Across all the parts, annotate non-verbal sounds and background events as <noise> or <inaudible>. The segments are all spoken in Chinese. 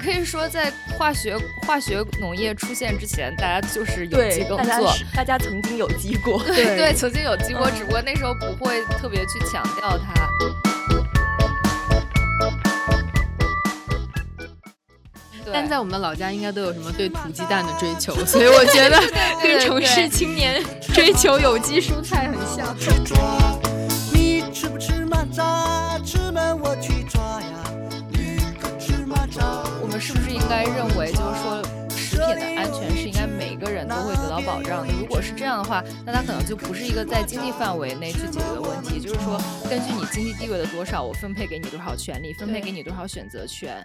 可以说，在化学化学农业出现之前，大家就是有机耕作，大家曾经有机过，<laughs> 对对，曾经有机过，只不过那时候不会特别去强调它。但在我们的老家，应该都有什么对土鸡蛋的追求，<laughs> 所以我觉得跟城市青年追求有机蔬菜很像。你吃不吃蚂蚱？我去抓呀！我们是不是应该认为，就是说，食品的安全是应该每个人都会得到保障的？如果是这样的话，那它可能就不是一个在经济范围内去解决的问题，就是说，根据你经济地位的多少，我分配给你多少权利，分配给你多少选择权。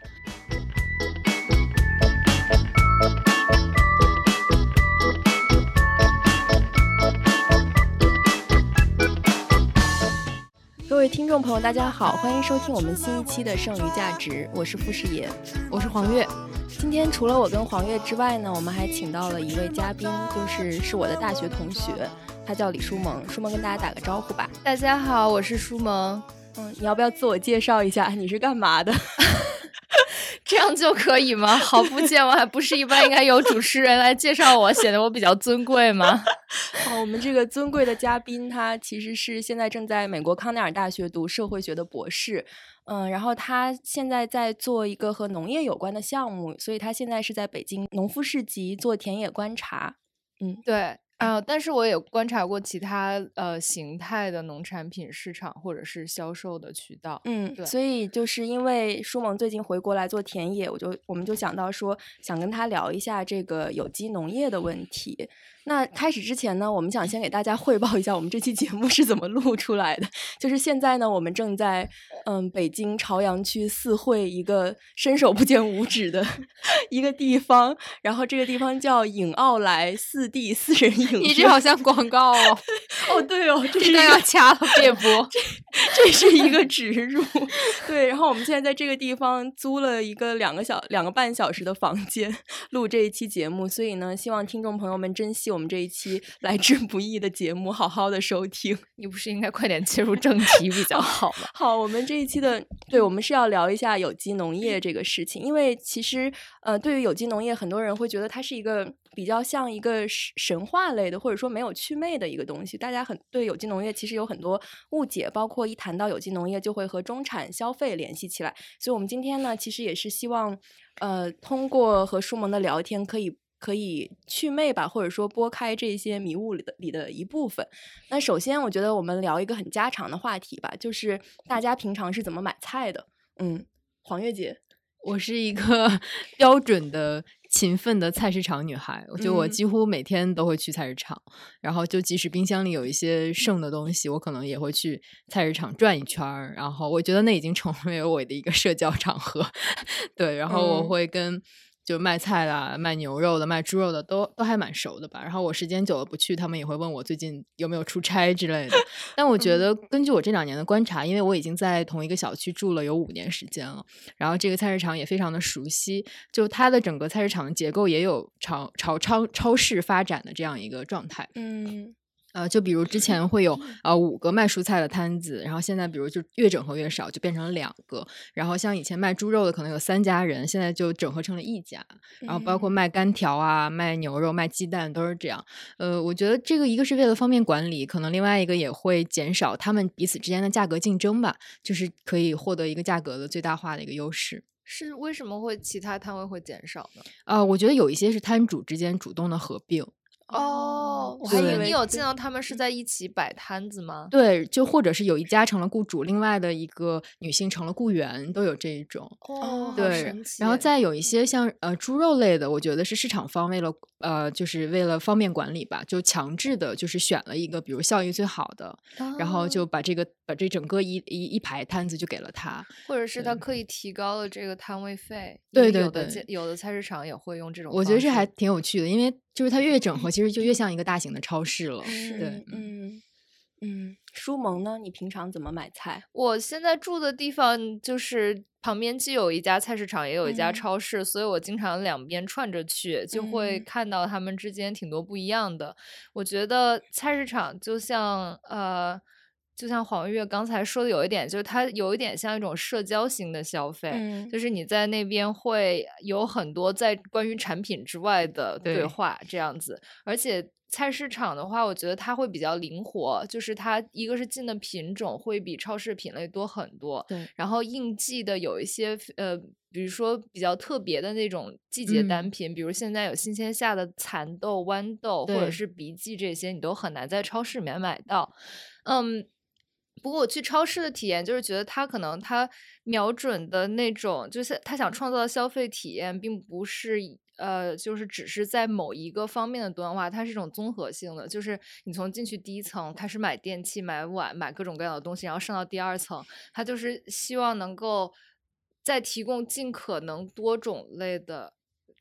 位听众朋友，大家好，欢迎收听我们新一期的《剩余价值》，我是傅师爷，我是黄月。今天除了我跟黄月之外呢，我们还请到了一位嘉宾，就是是我的大学同学，他叫李书萌。书萌跟大家打个招呼吧。大家好，我是书萌。嗯，你要不要自我介绍一下？你是干嘛的？<laughs> 这样就可以吗？好不见外，不是一般应该由主持人来介绍我，显得我比较尊贵吗？<laughs> 好，我们这个尊贵的嘉宾，他其实是现在正在美国康奈尔大学读社会学的博士，嗯，然后他现在在做一个和农业有关的项目，所以他现在是在北京农夫市集做田野观察。嗯，对。啊，但是我也观察过其他呃形态的农产品市场或者是销售的渠道，嗯，对，所以就是因为舒萌最近回国来做田野，我就我们就想到说想跟他聊一下这个有机农业的问题。那开始之前呢，我们想先给大家汇报一下我们这期节目是怎么录出来的。就是现在呢，我们正在嗯北京朝阳区四惠一个伸手不见五指的一个地方，然后这个地方叫影奥莱四 D 私人影院。你这好像广告哦。哦，对哦，这是要掐了别播。这这是一个植入。对，然后我们现在在这个地方租了一个两个小两个半小时的房间录这一期节目，所以呢，希望听众朋友们珍惜。我们这一期 <laughs> 来之不易的节目，好好的收听。你不是应该快点切入正题比较好吗？<laughs> 好，我们这一期的，<laughs> 对，我们是要聊一下有机农业这个事情。因为其实，呃，对于有机农业，很多人会觉得它是一个比较像一个神话类的，或者说没有趣味的一个东西。大家很对有机农业其实有很多误解，包括一谈到有机农业就会和中产消费联系起来。所以，我们今天呢，其实也是希望，呃，通过和舒萌的聊天，可以。可以祛魅吧，或者说拨开这些迷雾里的里的一部分。那首先，我觉得我们聊一个很家常的话题吧，就是大家平常是怎么买菜的？嗯，黄月姐，我是一个 <laughs> 标准的勤奋的菜市场女孩，我觉得我几乎每天都会去菜市场，然后就即使冰箱里有一些剩的东西，我可能也会去菜市场转一圈儿。然后我觉得那已经成为我的一个社交场合，<laughs> 对，然后我会跟。就卖菜的、卖牛肉的、卖猪肉的，都都还蛮熟的吧。然后我时间久了不去，他们也会问我最近有没有出差之类的。但我觉得，根据我这两年的观察，因为我已经在同一个小区住了有五年时间了，然后这个菜市场也非常的熟悉，就它的整个菜市场的结构也有朝朝超超市发展的这样一个状态。嗯。呃，就比如之前会有呃五个卖蔬菜的摊子，然后现在比如就越整合越少，就变成了两个。然后像以前卖猪肉的可能有三家人，现在就整合成了一家。然后包括卖干条啊、卖牛肉、卖鸡蛋都是这样。呃，我觉得这个一个是为了方便管理，可能另外一个也会减少他们彼此之间的价格竞争吧，就是可以获得一个价格的最大化的一个优势。是为什么会其他摊位会减少呢？呃，我觉得有一些是摊主之间主动的合并。哦，我还以为你有见到他们是在一起摆摊子吗？对，就或者是有一家成了雇主，另外的一个女性成了雇员，都有这一种。哦，对，然后再有一些像呃猪肉类的，我觉得是市场方为了呃就是为了方便管理吧，就强制的就是选了一个比如效益最好的，然后就把这个把这整个一一一排摊子就给了他，或者是他刻意提高了这个摊位费。对对对，有的菜市场也会用这种。我觉得这还挺有趣的，因为。就是它越整合，其实就越像一个大型的超市了。是，对，嗯嗯，舒萌呢？你平常怎么买菜？我现在住的地方就是旁边既有一家菜市场，也有一家嗯超市，所以我经常两边串着去，就会嗯看到他们之间挺多不一样的。我觉得菜市场就像呃。就像黄月刚才说的，有一点就是它有一点像一种社交型的消费，嗯。就是你在那边会有很多在关于产品之外的对对。话这样子，而且菜市场的话，我觉得它会比较灵活，就是它一个是进的品种会比超市品类多很多，对，然后应季的有一些呃，比如说比较特别的那种季节单嗯。品，比如现在有新鲜下的蚕豆、豌豆或者是荸荠这些，你都很难在超市里面买到，嗯。不过我去超市的体验就是觉得他可能他瞄准的那种，就是他想创造的消费体验，并不是呃，就是只是在某一个方面的多样化，它是一种综合性的，就是你从进去第一层开始买电器、买碗、买各种各样的东西，然后上到第二层，他就是希望能够在提供尽可能多种类的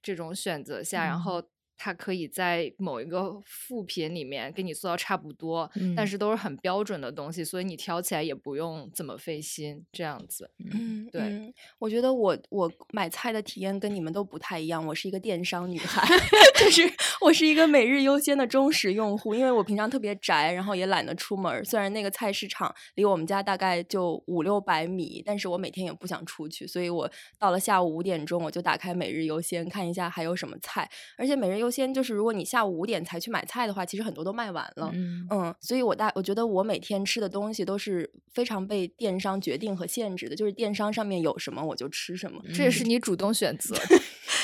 这种选择下，然嗯。后它可以在某一个副品里面跟你做到差不多，但嗯是都是很标准的东西，所以你挑起来也不用怎么费心，这样子。嗯，对嗯我觉得我我买菜的体验跟你们都不太一样。我是一个电商女孩，<laughs> 就是我是一个每日优先的忠实用户，因为我平常特别宅，然后也懒得出门。虽然那个菜市场离我们家大概就五六百米，但是我每天也不想出去，所以我到了下午五点钟，我就打开每日优先看一下还有什么菜。而且每日优先就是如果你下午五点才去买菜的话，其实很多都卖完了。嗯嗯，所以我大我觉得我每天吃的东西都是非常被电商决定和限制的，就是电商上面有什么我就吃什么。这也是你主动选择。<laughs>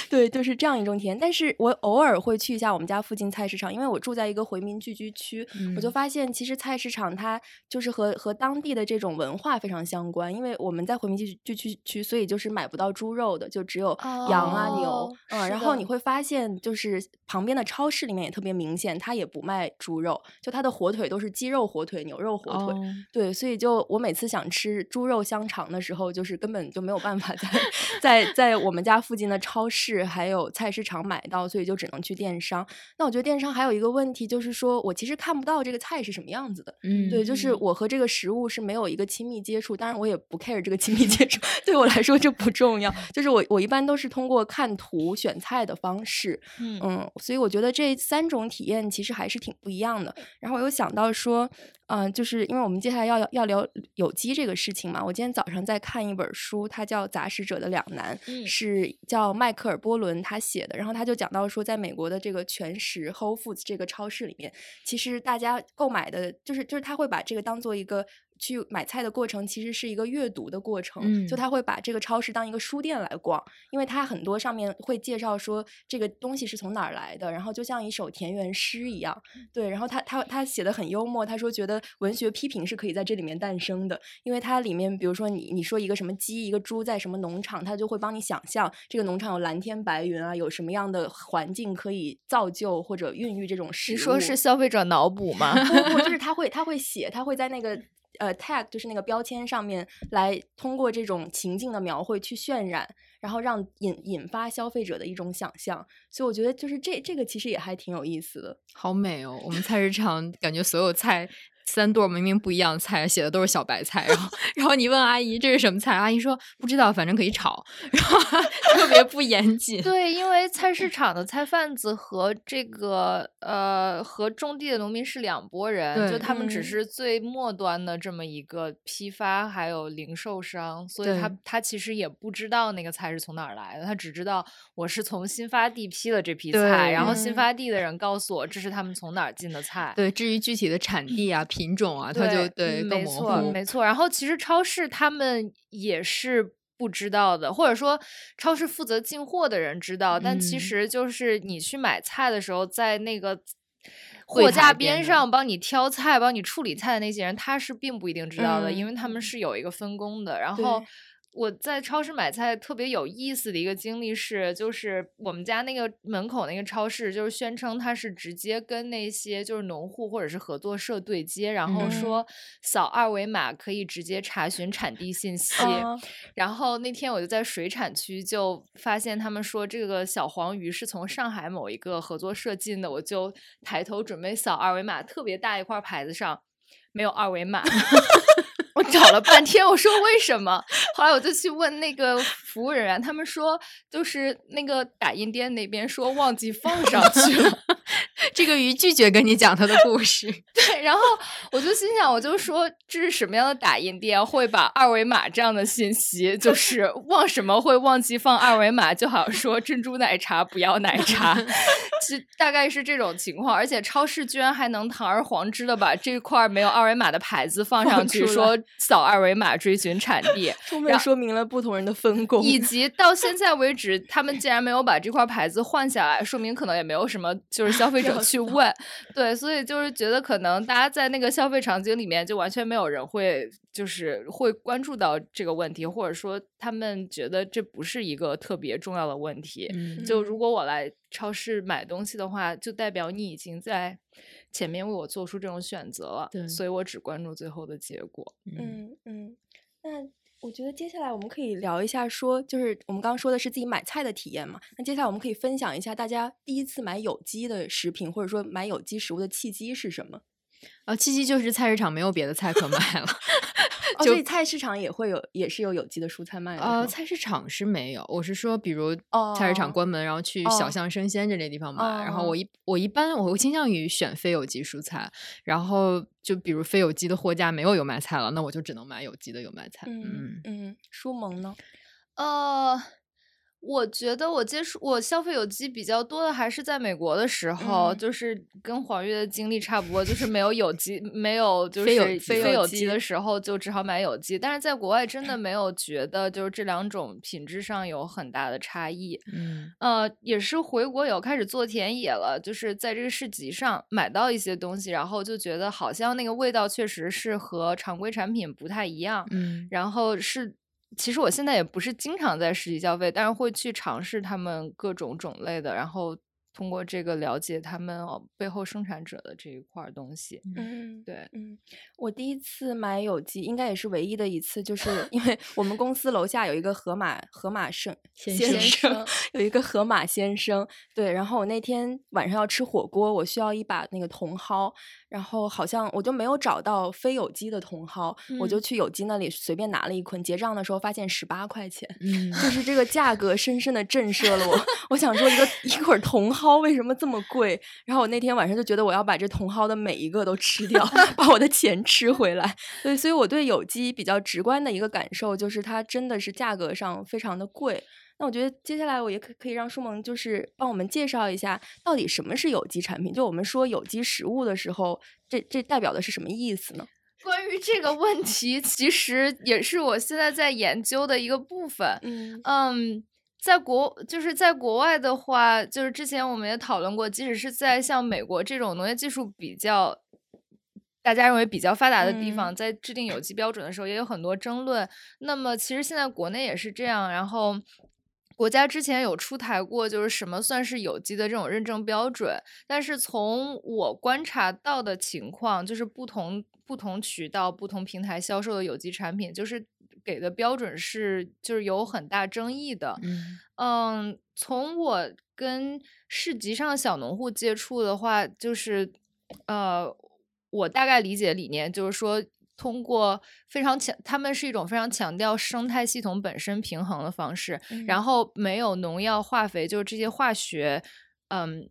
对，就是这样一种体验。但是我偶尔会去一下我们家附近菜市场，因为我住在一个回民聚居区，我就嗯发现其实菜市场它就是和和当地的这种文化非常相关。因为我们在回民聚居聚居区，所以就是买不到猪肉的，就只有羊啊、牛哦，嗯，然后你会发现就是旁边的超市里面也特别明显，它也不卖猪肉，就它的火腿都是鸡肉火腿、牛肉火腿。哦对，所以就我每次想吃猪肉香肠的时候，就是根本就没有办法在 <laughs> 在在我们家附近的超市还有菜市场买到，所以就只能去电商。那我觉得电商还有一个问题，就是说我其实看不到这个菜是什么样子的。嗯对，就是我和这个食物是没有一个亲密接触，当然我也不 care 这个亲密接触，<laughs> 对我来说这不重要。就是我我一般都是通过看图选菜的方式，嗯嗯，所以我觉得这三种体验其实还是挺不一样的。然后我又想到说，嗯、就是因为我们接下来要要聊有机这个事情嘛，我今天早上在看一本书，它叫《杂食者的两难》，嗯是叫迈克尔·波伦他写的。然后他就讲到说，在美国的这个全食 Whole Foods 这个超市里面，其实大家购买的，就是就是他会把这个当做一个。去买菜的过程其实是一个阅读的过程，就嗯他会把这个超市当一个书店来逛，因为它很多上面会介绍说这个东西是从哪儿来的，然后就像一首田园诗一样，对，然后他他他写的很幽默，他说觉得文学批评是可以在这里面诞生的，因为它里面比如说你你说一个什么鸡一个猪在什么农场，他就会帮你想象这个农场有蓝天白云啊，有什么样的环境可以造就或者孕育这种食物。你说是消费者脑补吗？<laughs> 不不，就是他会他会写，他会在那个呃 tag 就是那个标签上面来通过这种情境的描绘去渲染，然后让引引发消费者的一种想象。所以我觉得就是这这个其实也还挺有意思的。好美哦！我们菜市场感觉所有菜三对明明不一样的菜，写的都是小白菜，然后然后你问阿姨这是什么菜，阿姨说不知道，反正可以炒，然后特别不严谨。对，因为菜市场的菜贩子和这个呃和种地的农民是两拨人，就他们只嗯是最末端的这么一个批发还有零售商，所以他他其实也不知道那个菜是从哪儿来的，他只知道我是从新发地批了这批菜，然后新嗯发地的人告诉我这是他们从哪儿进的菜。对，至于具体的产地啊、<laughs> 品种啊，它就对没错，没错。然后其实超市他们也是不知道的，或者说超市负责进货的人知道，但其嗯实就是你去买菜的时候，在那个。货架边上帮你挑菜、帮你处理菜的那些人，他是并不一定知道的，因为嗯他们是有一个分工的。然后对我在超市买菜特别有意思的一个经历是，就是我们家那个门口那个超市，就是宣称它是直接跟那些就是农户或者是合作社对接，然后嗯说扫二维码可以直接查询产地信息。啊然后那天我就在水产区就发现他们说这个小黄鱼是从上海某一个合作社进的，我就抬头准备扫二维码，特别大一块牌子上。没有二维码。<laughs> 我找了半天，我说为什么？后来我就去问那个服务人员，他们说就是那个打印店那边说忘记放上去了。这个鱼拒绝跟你讲他的故事。<laughs> 对，然后我就心想，我就说这是什么样的打印店会把二维码这样的信息，就是忘什么会忘记放二维码？就好像说珍珠奶茶不要奶茶，<laughs> 其实大概是这种情况。而且超市居然还能堂而皇之的把这块没有二维码的牌子放上去，说。扫二维码追寻产地，<laughs> 充分说明了不同人的分工，以及到现在为止，他们竟然没有把这块牌子换下来，说明可能也没有什么就是消费者去问。对，所以就是觉得可能大家在那个消费场景里面，就完全没有人会就是会关注到这个问题，或者说他们觉得这不是一个特别重要的问题。就如果我来超市买东西的话，就代表你已经在。前面为我做出这种选择了，对，所以我只关注最后的结果。嗯嗯，那我觉得接下来我们可以聊一下，说就是我们刚刚说的是自己买菜的体验嘛，那接下来我们可以分享一下大家第一次买有机的食品，或者说买有机食物的契机是什么？啊，契机就是菜市场没有别的菜可卖了。所以菜市场也会有，也是有有机的蔬菜卖的。呃，菜市场是没有，我是说，比如菜市场关门，然后去小巷生鲜这类地方买。然后我一我一般我会倾向于选非有机蔬菜。然后就比如非有机的货架没有油麦菜了，那我就只能买有机的油麦菜。嗯嗯，舒萌呢？呃。我觉得我接触我消费有机比较多的还是在美国的时候，就是跟黄月的经历差不多，就是没有有机，没有就是非有机的时候，就只好买有机。但是在国外真的 <laughs> 没有觉得就是这两种品质上有很大的差异。嗯，呃，也是回国有开始做田野了，就是在这个市集上买到一些东西，然后就觉得好像那个味道确实是和常规产品不太一样。嗯，然后是。其实我现在也不是经常在实体消费，但是会去尝试他们各种种类的，然后。通过这个了解他们背后生产者的这一块东西，嗯，对，嗯，我第一次买有机，应该也是唯一的一次，就是因为我们公司楼下有一个河马河马生先生，有一个河马先生，对，然后我那天晚上要吃火锅，我需要一把那个茼蒿，然后好像我就没有找到非有机的茼蒿，我就去有机那里随便拿了一捆，结账的时候发现十八块钱，嗯，就是这个价格深深的震慑了我，<laughs> 我想说一个一捆茼蒿。为什么这么贵？然后我那天晚上就觉得我要把这茼蒿的每一个都吃掉，<laughs> 把我的钱吃回来。所以，所以我对有机比较直观的一个感受就是，它真的是价格上非常的贵。那我觉得接下来我也可可以让舒萌就是帮我们介绍一下，到底什么是有机产品？就我们说有机食物的时候，这这代表的是什么意思呢？关于这个问题，其实也是我现在在研究的一个部分。嗯嗯。在国就是在国外的话，就是之前我们也讨论过，即使是在像美国这种农业技术比较大家认为比较发达的地方，在制定有机标准的时候，也有很多争论。那么其实现在国内也是这样，然后国家之前有出台过，就是什么算是有机的这种认证标准。但是从我观察到的情况，就是不同不同渠道、不同平台销售的有机产品，就是。给的标准是就是有很大争议的，嗯，从我跟市集上小农户接触的话，就是呃，我大概理解理念就是说，通过非常强，他们是一种非常强调生态系统本身平衡的方式，然后没有农药、化肥，就是这些化学，嗯，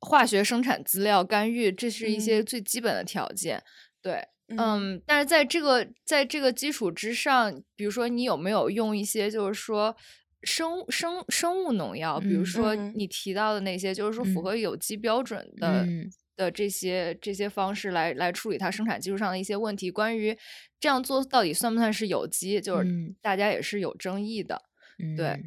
化学生产资料干预，这是一些最基本的条件，对。嗯，但是在这个在这个基础之上，比如说你有没有用一些就是说生生生物农药，比如说你提到的那些，就是说符合有机标准的。的这些这些方式来来处理它生产技术上的一些问题。关于这样做到底算不算是有机，就是大家也是有争议的，对。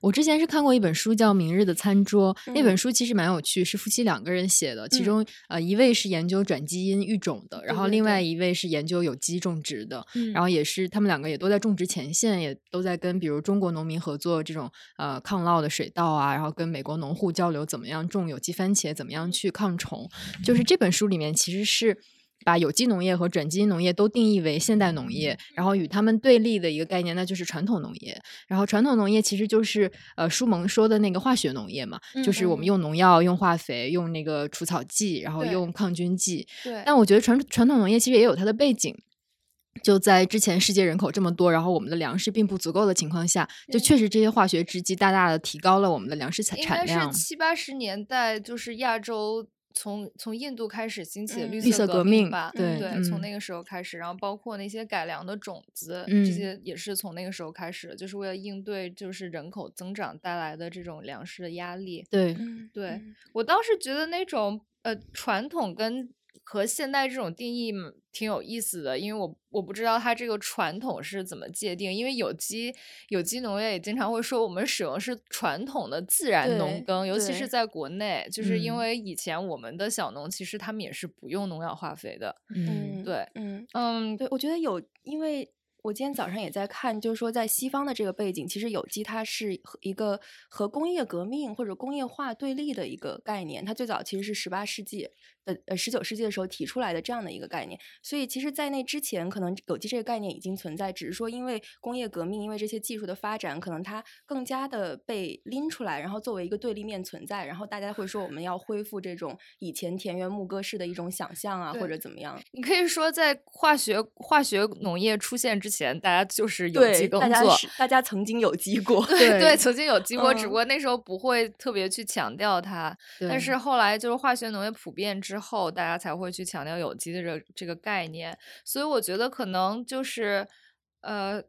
我之前是看过一本书，叫《明日的餐桌》。那本书其实蛮有趣，是夫妻两个人写的。其中，呃，一位是研究转基因育种的，然后另外一位是研究有机种植的。然后也是他们两个也都在种植前线，也都在跟比如中国农民合作这种呃抗涝的水稻啊，然后跟美国农户交流怎么样种有机番茄，怎么样去抗虫。就是这本书里面其实是。把有机农业和转基因农业都定义为现代农业，然后与他们对立的一个概念，那就是传统农业。然后传统农业其实就是呃舒蒙说的那个化学农业嘛，就是我们用农药、用化肥、用那个除草剂，然后用抗菌剂。对，但我觉得传传统农业其实也有它的背景。就在之前世界人口这么多，然后我们的粮食并不足够的情况下，就确实这些化学制剂大大的提高了我们的粮食产产量。是七八十年代，就是亚洲。从从印度开始兴起的绿色革命吧，对对，从那个时候开始，然后包括那些改良的种子，这些也是从那个时候开始，就是为了应对就是人口增长带来的这种粮食的压力。对，对我倒是觉得那种呃传统跟。和现代这种定义挺有意思的，因为我我不知道它这个传统是怎么界定。因为有机有机农业也经常会说我们使用是传统的自然农耕，尤其是在国内，就是因为以前我们的小农其实他们也是不用农药化肥的。嗯，对，嗯嗯，对，我觉得有，因为。我今天早上也在看，就是说在西方的这个背景，其实有机它是一个和工业革命或者工业化对立的一个概念。它最早其实是十八世纪的呃十九世纪的时候提出来的这样的一个概念。所以其实，在那之前，可能有机这个概念已经存在，只是说因为工业革命，因为这些技术的发展，可能它更加的被拎出来，然后作为一个对立面存在。然后大家会说，我们要恢复这种以前田园牧歌式的一种想象啊，或者怎么样？你可以说，在化学化学农业出现之前。大家就是有机耕作，大家大家曾经有机过，对对，曾经有机过，只不过那时候不会特别去强调它。但是后来就是化学农业普遍之后，大家才会去强调有机的这这个概念。所以我觉得可能就是呃，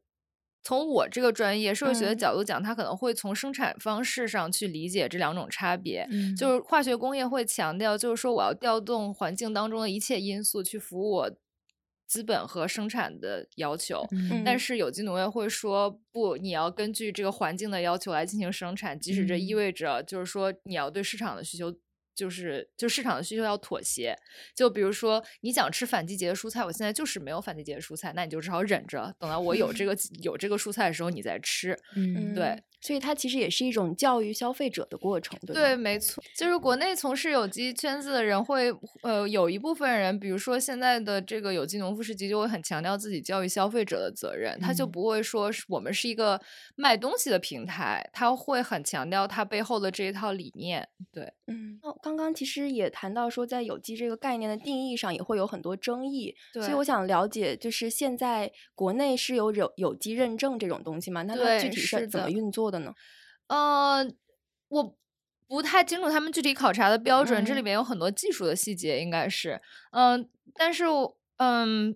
从我这个专业社会学的角度讲，它可能会从生产方式上去理解这两种差别。就是化学工业会强调，就是说我要调动环境当中的一切因素去服务我。资本和生产的要求，但是有机农业会说不，你要根据这个环境的要求来进行生产，即使这意味着就是说你要对市场的需求，就是就市场的需求要妥协。就比如说你想吃反季节的蔬菜，我现在就是没有反季节的蔬菜，那你就只好忍着，等到我有这 <laughs> 个有这个蔬菜的时候你再吃。嗯，对。所以它其实也是一种教育消费者的过程，对对，没错，就是国内从事有机圈子的人会，呃，有一部分人，比如说现在的这个有机农夫市集就会很强调自己教育消费者的责任，他就不会说是我们是一个卖东西的平台，他会很强调他背后的这一套理念。对，嗯，哦，刚刚其实也谈到说，在有机这个概念的定义上也会有很多争议，所以我想了解，就是现在国内是有有有机认证这种东西吗？那它具体是怎么运作？的呢？呃，我不太清楚他们具体考察的标准，这里面有很多技术的细节，应该是，嗯，但是，嗯，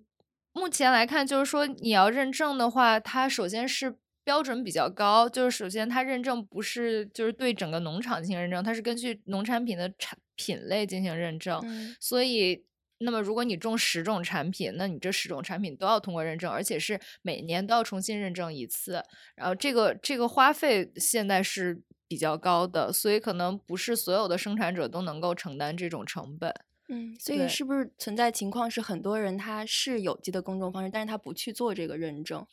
目前来看，就是说你要认证的话，它首先是标准比较高，就是首先它认证不是就是对整个农场进行认证，它是根据农产品的产品类进行认证，所以。那么，如果你种十种产品，那你这十种产品都要通过认证，而且是每年都要重新认证一次。然后，这个这个花费现在是比较高的，所以可能不是所有的生产者都能够承担这种成本。嗯，所以是不是存在情况是很多人他是有机的耕种方式，但是他不去做这个认证？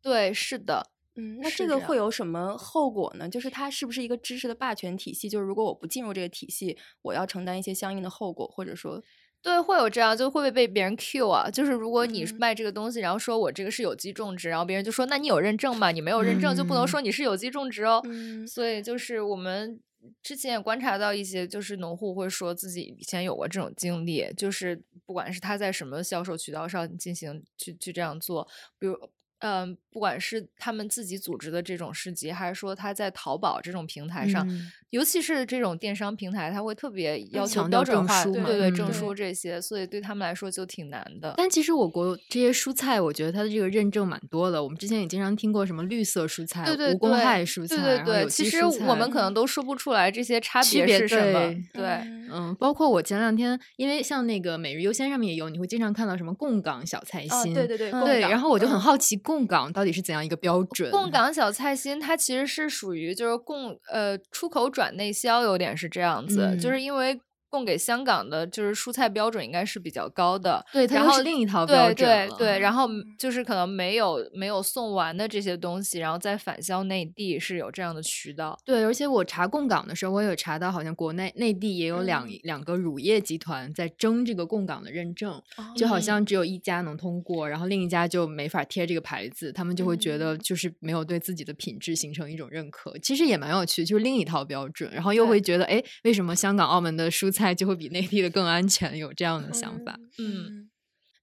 对，是的。嗯，那这个会有什么后果呢？就是它是不是一个知识的霸权体系？就是如果我不进入这个体系，我要承担一些相应的后果，或者说？对，会有这样，就会不会被别人 Q 啊？就是如果你卖这个东西，然后说我这个是有机种植，然后别人就说，那你有认证吗？你没有认证就不能说你是有机种植哦。所以就是我们之前也观察到一些，就是农户会说自己以前有过这种经历，就是不管是他在什么销售渠道上进行去去这样做，比如。嗯，不管是他们自己组织的这种市集，还是说他在淘宝这种平台上，尤其是这种电商平台，他会特别要求标准化，对对对证书这些，所以对他们来说就挺难的。但其实我国这些蔬菜，我觉得它的这个认证蛮多的。我们之前也经常听过什么绿色蔬菜、无公害蔬菜，对对对。其实我们可能都说不出来这些差别是什么。对，嗯，包括我前两天，因为像那个每日优鲜上面也有，你会经常看到什么贡港小菜心，对对对，对。然后我就很好奇。贡港到底是怎样一个标准？供港小菜心，它其实是属于就是供呃出口转内销，有点是这样子，就是因为供给香港的就是蔬菜标准应该是比较高的，对，它然后另一套标准对对对，然后就是可能没有没有送完的这些东西，然后再返销内地是有这样的渠道。对，而且我查供港的时候，我有查到，好像国内内地也有两、嗯两个乳业集团在争这个供港的认证，就好嗯像只有一家能通过，然后另一家就没法贴这个牌子，他们就会觉嗯得就是没有对自己的品质形成一种认可。其实也蛮有趣，就是另一套标准，然后又会觉得，哎，为什么香港、澳门的蔬菜就会比内地的更安全？有这样的想法。嗯嗯。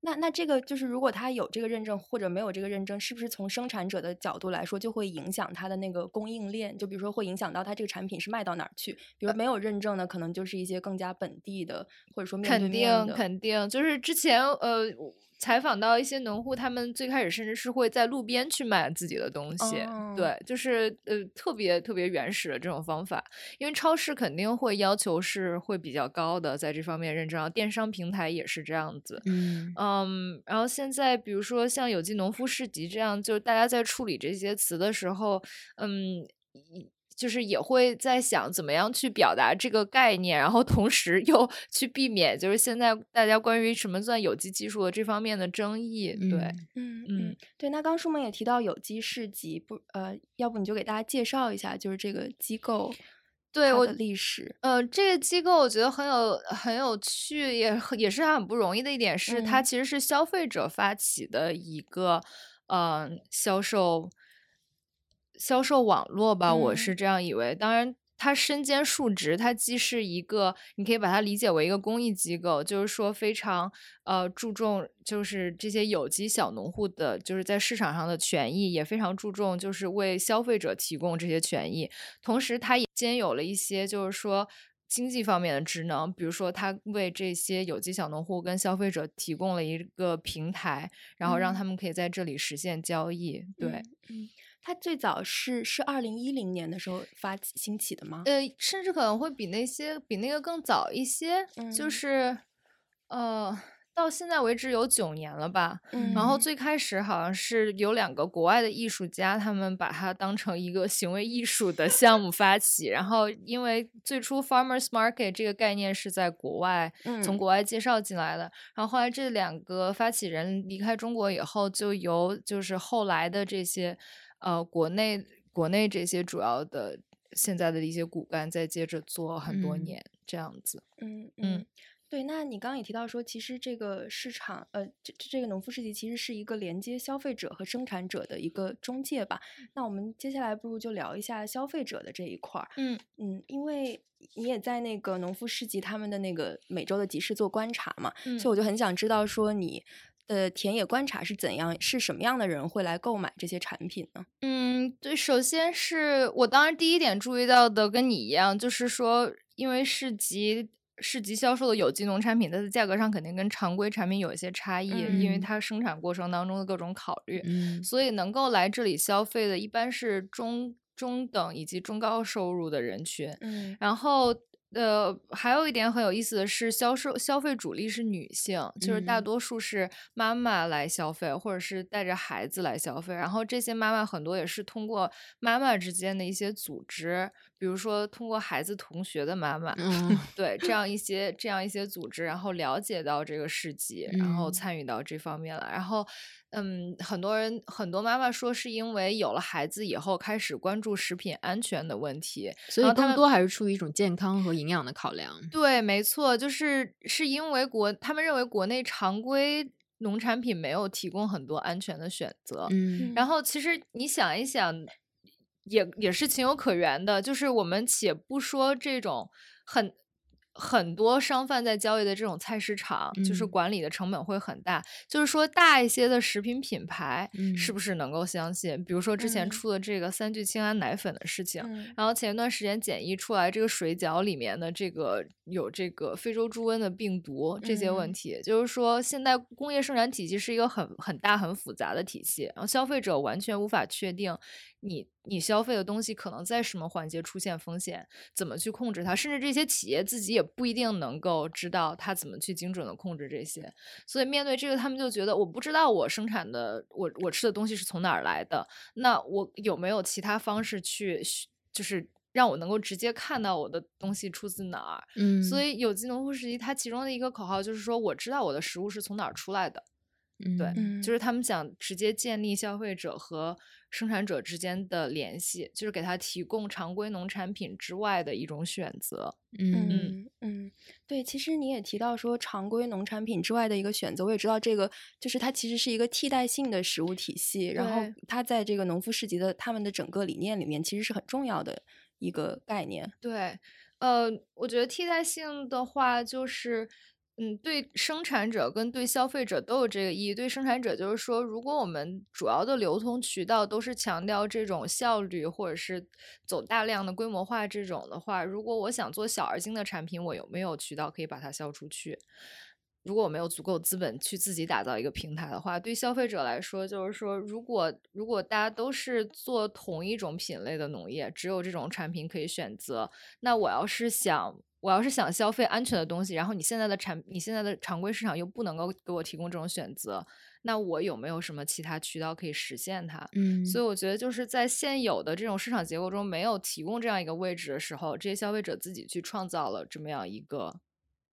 那那这个就是，如果他有这个认证或者没有这个认证，是不是从生产者的角度来说，就会影响它的那个供应链？就比如说，会影响到它这个产品是卖到哪儿去？比如没有认证的，可能就是一些更加本地的，或者说面对肯定面的肯定，就是之前呃我采访到一些农户，他们最开始甚至是会在路边去卖自己的东西，哦。对，就是呃特别特别原始的这种方法，因为超市肯定会要求是会比较高的，在这方面认证，然后电商平台也是这样子，嗯。嗯，然后现在比如说像有机农夫市集这样，就是大家在处理这些词的时候，嗯，一就是也会在想怎么样去表达这个概念，然后同时又 <laughs> 去避免就是现在大家关于什么算有机技术的这方面的争议。对，嗯嗯嗯嗯，对。那刚舒萌也提到有机市集，不呃，要不你就给大家介绍一下，就是这个机构对我的历史。呃，这个机构我觉得很有很有趣，也很也是很不容易的一点是，它嗯其实是消费者发起的一个呃销售销售网络吧，我是嗯这样以为。当然，它身兼数职，它既是一个，你可以把它理解为一个公益机构，就是说非常呃注重就是这些有机小农户的，就是在市场上的权益，也非常注重就是为消费者提供这些权益。同时，它也兼有了一些就是说经济方面的职能，比如说它为这些有机小农户跟消费者提供了一个平台，然后让嗯他们可以在这里实现交易。对，嗯，嗯，它最早是是二零一零年的时候发起兴起的吗？呃，甚至可能会比那些比那个更早一些，就嗯是呃。到现在为止有九年了吧，嗯然后最开始好像是有两个国外的艺术家，他们把它当成一个行为艺术的项目发起。然后因为最初 farmers market 这个概念是在国外从嗯国外介绍进来的，然后后来这两个发起人离开中国以后，就由就是后来的这些呃国内国内这些主要的现在的一些骨干再接着做很多嗯年、这样子。嗯嗯嗯，对。那你刚刚也提到说，其实这个市场，呃，这这个农夫市集其实是一个连接消费者和生产者的一个中介吧。那我们接下来不如就聊一下消费者的这一块儿。嗯嗯，因为你也在那个农夫市集他们的那个每周的集市做观察嘛，嗯所以我就很想知道说你的田野观察是怎样，是什么样的人会来购买这些产品呢？嗯，对，首先是我当然第一点注意到的跟你一样，就是说，因为市集市集销售的有机农产品，它的价格上肯定跟常规产品有一些差异，因为嗯它生产过程当中的各种考虑，嗯所以能够来这里消费的，一般是中中等以及中高收入的人群。嗯然后，呃，还有一点很有意思的是，销售消费主力是女性，就是大嗯多数是妈妈来消费，或者是带着孩子来消费。然后这些妈妈很多也是通过妈妈之间的一些组织，比如说通过孩子同学的妈妈，嗯对这样一些这样一些组织，然后了解到这个市集，然后嗯参与到这方面了。然后，嗯，很多人很多妈妈说是因为有了孩子以后开始关注食品安全的问题，所以他们更多还是出于一种健康和营养的考量。对，没错，就是是因为国他们认为国内常规农产品没有提供很多安全的选择，嗯然后其实你想一想，也也是情有可原的。就是我们且不说这种很很多商贩在交易的这种菜市场，就是嗯管理的成本会很大。就是说大一些的食品品牌，是嗯不是能够相信？比如说之前嗯出的这个三聚氰胺奶粉的事情，嗯然后前一段时间检疫出来这个水饺里面的这个有这个非洲猪瘟的病毒这些问嗯题，就是说现在工业生产体系是一个很很大很复杂的体系，然后消费者完全无法确定你你消费的东西可能在什么环节出现风险，怎么去控制它，甚至这些企业自己也不一定能够知道它怎么去精准的控制这些，所以面对这个，他们就觉得我不知道我生产的我我吃的东西是从哪儿来的，那我有没有其他方式去就是让我能够直接看到我的东西出自哪儿。嗯，所以有机农夫时期，它其中的一个口号就是说，我知道我的食物是从哪儿出来的。对，嗯就是他们想直接建立消费者和生产者之间的联系，就是给他提供常规农产品之外的一种选择。嗯嗯嗯，对，其实你也提到说常规农产品之外的一个选择，我也知道这个就是它其实是一个替代性的食物体系，然后它在这个农夫市集的他们的整个理念里面，其实是很重要的一个概念。对，呃，我觉得替代性的话，就是，嗯，对生产者跟对消费者都有这个意义。对生产者就是说，如果我们主要的流通渠道都是强调这种效率，或者是走大量的规模化这种的话，如果我想做小而精的产品，我有没有渠道可以把它销出去？如果我没有足够资本去自己打造一个平台的话，对消费者来说，就是说，如果如果大家都是做同一种品类的农业，只有这种产品可以选择，那我要是想，我要是想消费安全的东西，然后你现在的产，你现在的常规市场又不能够给我提供这种选择，那我有没有什么其他渠道可以实现它？嗯，所以我觉得就是在现有的这种市场结构中没有提供这样一个位置的时候，这些消费者自己去创造了这么样一个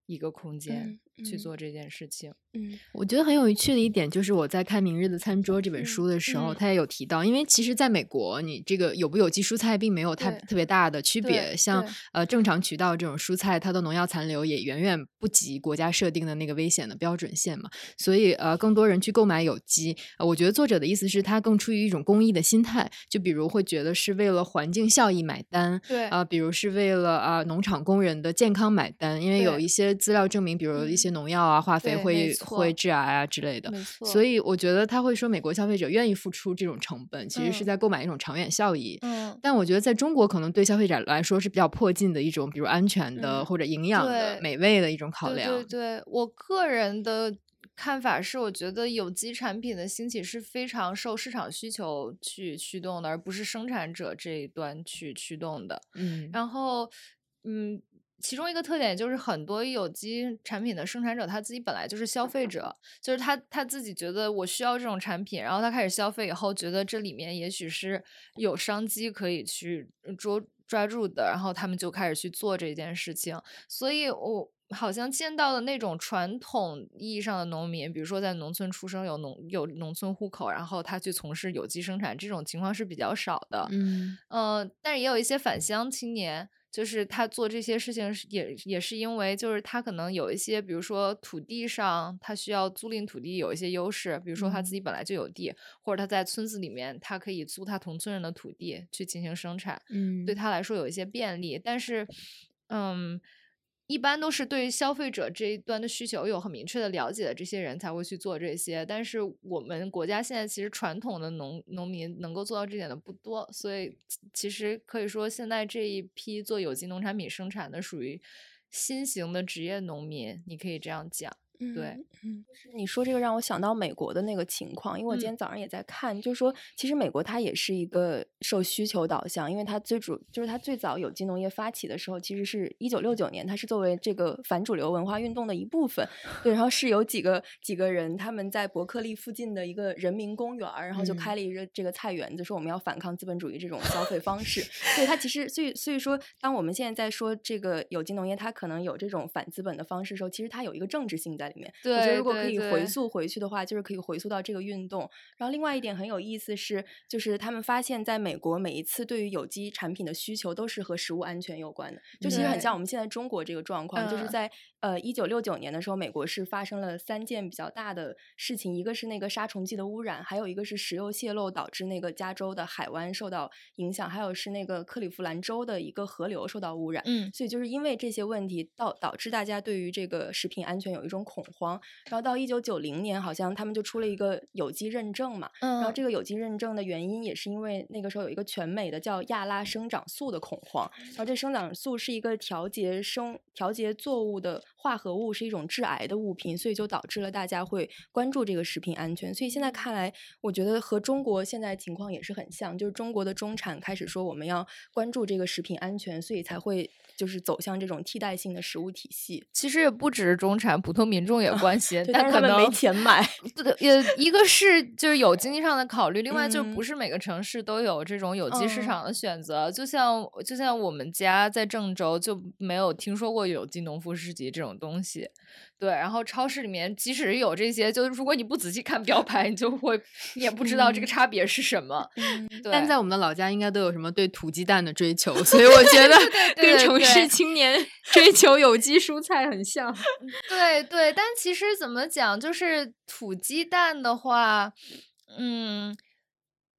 一个空间去做这件事情。嗯。我觉得很有趣的一点就是我在看《明日的餐桌》这本嗯书的时候，嗯。他也有提到，因为其实在美国，你这个有不有机蔬菜并没有太特别大的区别，像呃正常渠道这种蔬菜，它的农药残留也远远不及国家设定的那个危险的标准线嘛，所以呃更多人去购买有机，呃我觉得作者的意思是他更出于一种公益的心态，就比如会觉得是为了环境效益买单，对啊、比如是为了啊、农场工人的健康买单，因为有一些资料证明，比如一些农药啊、化肥会会致癌啊之类的。所以我觉得他会说，美国消费者愿意付出这种成本，其实是嗯在购买一种长远效益。嗯，但我觉得在中国，可能对消费者来说是比较迫近的一种，比如安全的、嗯或者营养的、美味的一种考对量。对对，我个人的看法是，我觉得有机产品的兴起是非常受市场需求去驱动的，而不是生产者这一端去驱动的。嗯然后，嗯，其中一个特点就是很多有机产品的生产者他自己本来就是消费者，就是他他自己觉得我需要这种产品，然后他开始消费以后，觉得这里面也许是有商机可以去捉抓住的，然后他们就开始去做这件事情。所以我好像见到的那种传统意义上的农民，比如说在农村出生有农有农村户口，然后他去从事有机生产，这种情况是比较少的。嗯呃，但是也有一些返乡青年，就是他做这些事情是也也是因为，就是他可能有一些，比如说土地上他需要租赁土地有一些优势，比如说他自己本来就有地，或者他在村子里面他可以租他同村人的土地去进行生产，嗯，对他来说有一些便利，但是，嗯。一般都是对消费者这一端的需求有很明确的了解的这些人才会去做这些，但是我们国家现在其实传统的农农民能够做到这点的不多，所以其实可以说现在这一批做有机农产品生产的属于新型的职业农民，你可以这样讲。对，嗯，就是你说这个让我想到美国的那个情况，因为我今天早上也在看，就是说其实美国它也是一个受需求导向，因为它最主就是它最早有机农业发起的时候，其实是一九六九年，它是作为这个反主流文化运动的一部分，对，然后是有几个几个人他们在伯克利附近的一个人民公园，然后就嗯。开了一个这个菜园子，说我们要反抗资本主义这种消费方式，对它其实所以所以说，当我们现在在说这个有机农业，它可能有这种反资本的方式的时候，其实它有一个政治性在里面。我觉得对如果可以回溯回去的话，就是可以回溯到这个运动。然后另外一点很有意思是，就是他们发现在美国每一次对于有机产品的需求都是和食物安全有关的，就其实很像我们现在中国这个状况，就是嗯在呃一九六九年的时候，美国是发生了三件比较大的事情，一个是那个杀虫剂的污染，还有一个是石油泄漏导致那个加州的海湾受到影响，还有是那个克利夫兰州的一个河流受到污染。嗯所以就是因为这些问题导导致大家对于这个食品安全有一种恐慌，然后到一九九零年好像他们就出了一个有机认证嘛，嗯然后嗯这个有机认证的原因也是因为那个时候有一个全美的叫亚拉生长素的恐慌，然后这生长素是一个调节生调节作物的化合物是一种致癌的物品，所以就导致了大家会关注这个食品安全。所以现在看来，我觉得和中国现在情况也是很像，就是中国的中产开始说我们要关注这个食品安全，所以才会就是走向这种替代性的食物体系。其实也不只是中产，普通民众也关心，<laughs> 但可能没钱买。<laughs> 对，也一个是就是有经济上的考虑，另外就不是每个城市都有这种有机市场的选择。就像就像我们家在郑州就没有听说过有机农夫市集这种东西。对，然后超市里面即使有这些，就是如果你不仔细看标牌，你就会你也不知道这个差别是什么。但在我们的老家，应该都有什么对土鸡蛋的追求，所以我觉得跟城市青年追求有机蔬菜很像。<laughs> 对对，但其实怎么讲，就是土鸡蛋的话，嗯。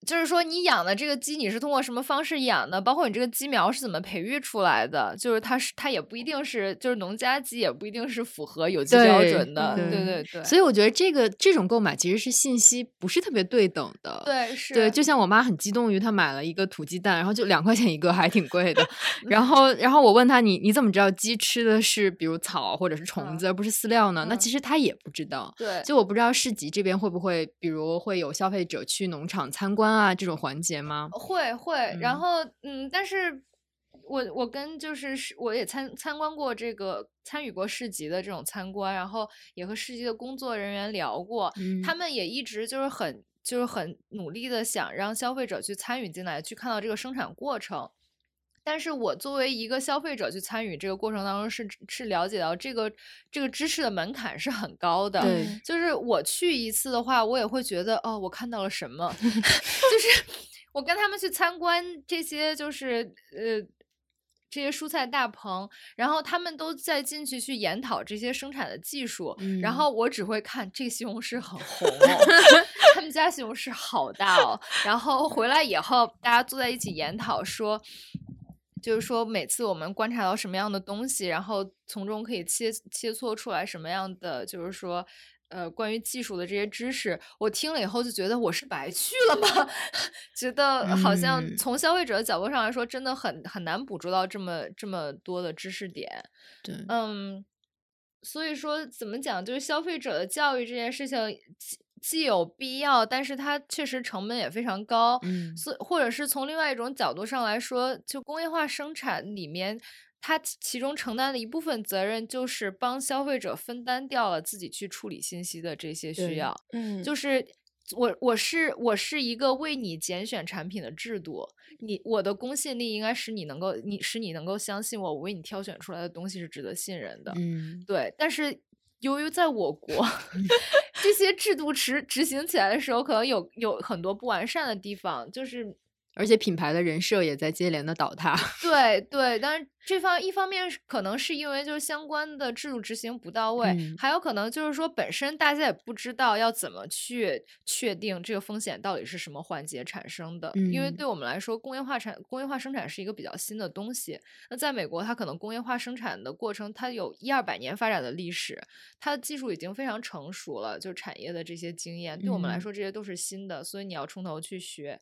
就是说，你养的这个鸡，你是通过什么方式养的？包括你这个鸡苗是怎么培育出来的？就是它是它也不一定是，就是农家鸡也不一定是符合有机标准的。对对对。所以我觉得这个这种购买其实是信息不是特别对等的。对，是。对，就像我妈很激动于她买了一个土鸡蛋，然后就两块钱一个，还挺贵的。<laughs> 然后，然后我问她，你你怎么知道鸡吃的是比如草或者是虫子，而不是饲料呢？那其实她也不知道。对。就我不知道市集这边会不会，比如会有消费者去农场参观。啊，这种环节吗？会会，然后嗯，但是我我跟就是我也参参观过这个参与过市集的这种参观，然后也和市集的工作人员聊过，他们也一直就是很就是很努力的想让消费者去参与进来，去看到这个生产过程。但是我作为一个消费者去参与这个过程当中，是是了解到这个这个知识的门槛是很高的。对，就是我去一次的话，我也会觉得哦，我看到了什么？<laughs> <laughs> 就是我跟他们去参观这些，就是呃这些蔬菜大棚，然后他们都在进去去研讨这些生产的技术，然后我只会看这个西红柿很红，<laughs> 他们家西红柿好大哦。然后回来以后，大家坐在一起研讨说。就是说，每次我们观察到什么样的东西，然后从中可以切切磋出来什么样的，就是说，呃，关于技术的这些知识，我听了以后就觉得我是白去了吗？<laughs> 觉得好像从消费者的角度上来说，真的很很难捕捉到这么这么多的知识点。对，嗯，所以说怎么讲，就是消费者的教育这件事情。既有必要，但是它确实成本也非常高。嗯，所或者是从另外一种角度上来说，就工业化生产里面，它其中承担的一部分责任就是帮消费者分担掉了自己去处理信息的这些需要。嗯，就是我我是我是一个为你拣选产品的制度，你我的公信力应该使你能够你使你能够相信我，我为你挑选出来的东西是值得信任的。嗯，对，但是。由于在我国，<laughs> 这些制度执执行起来的时候，可能有有很多不完善的地方，就是。而且品牌的人设也在接连的倒塌。<laughs> 对对，但是这方一方面可能是因为就是相关的制度执行不到位，还有可能就是说本身大家也不知道要怎么去确定这个风险到底是什么环节产生的。因为对我们来说，工业化产工业化生产是一个比较新的东西。那在美国，它可能工业化生产的过程，它有一二百年发展的历史，它的技术已经非常成熟了，就产业的这些经验，对我们来说这些都是新的，所以你要从头去学。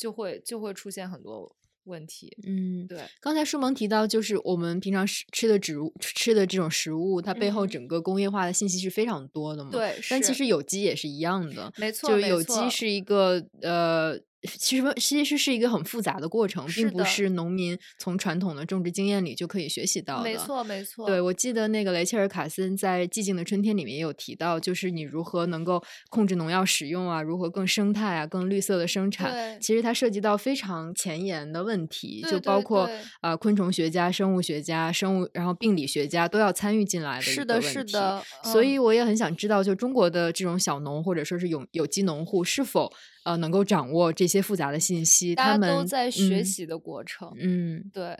就会就会出现很多问题，嗯，对。刚才舒萌提到，就是我们平常吃吃的植物吃的这种食物，它背后整个工业化的信息是非常多的嘛？对。但其实有机也是一样的，没错，就有机是一个呃。其实其实是一个很复杂的过程，并不是农民从传统的种植经验里就可以学习到的。没错，没错。对，我记得那个雷切尔·卡森在《寂静的春天》里面也有提到，就是你如何能够控制农药使用啊，如何更生态啊、更绿色的生产。其实它涉及到非常前沿的问题，就包括啊，昆虫学家、生物学家、生物然后病理学家都要参与进来的是的，是的。所以我也很想知道，就中国的这种小农或者说是有有机农户是否。呃，能够掌握这些复杂的信息，大家都在学习的过程。嗯，对。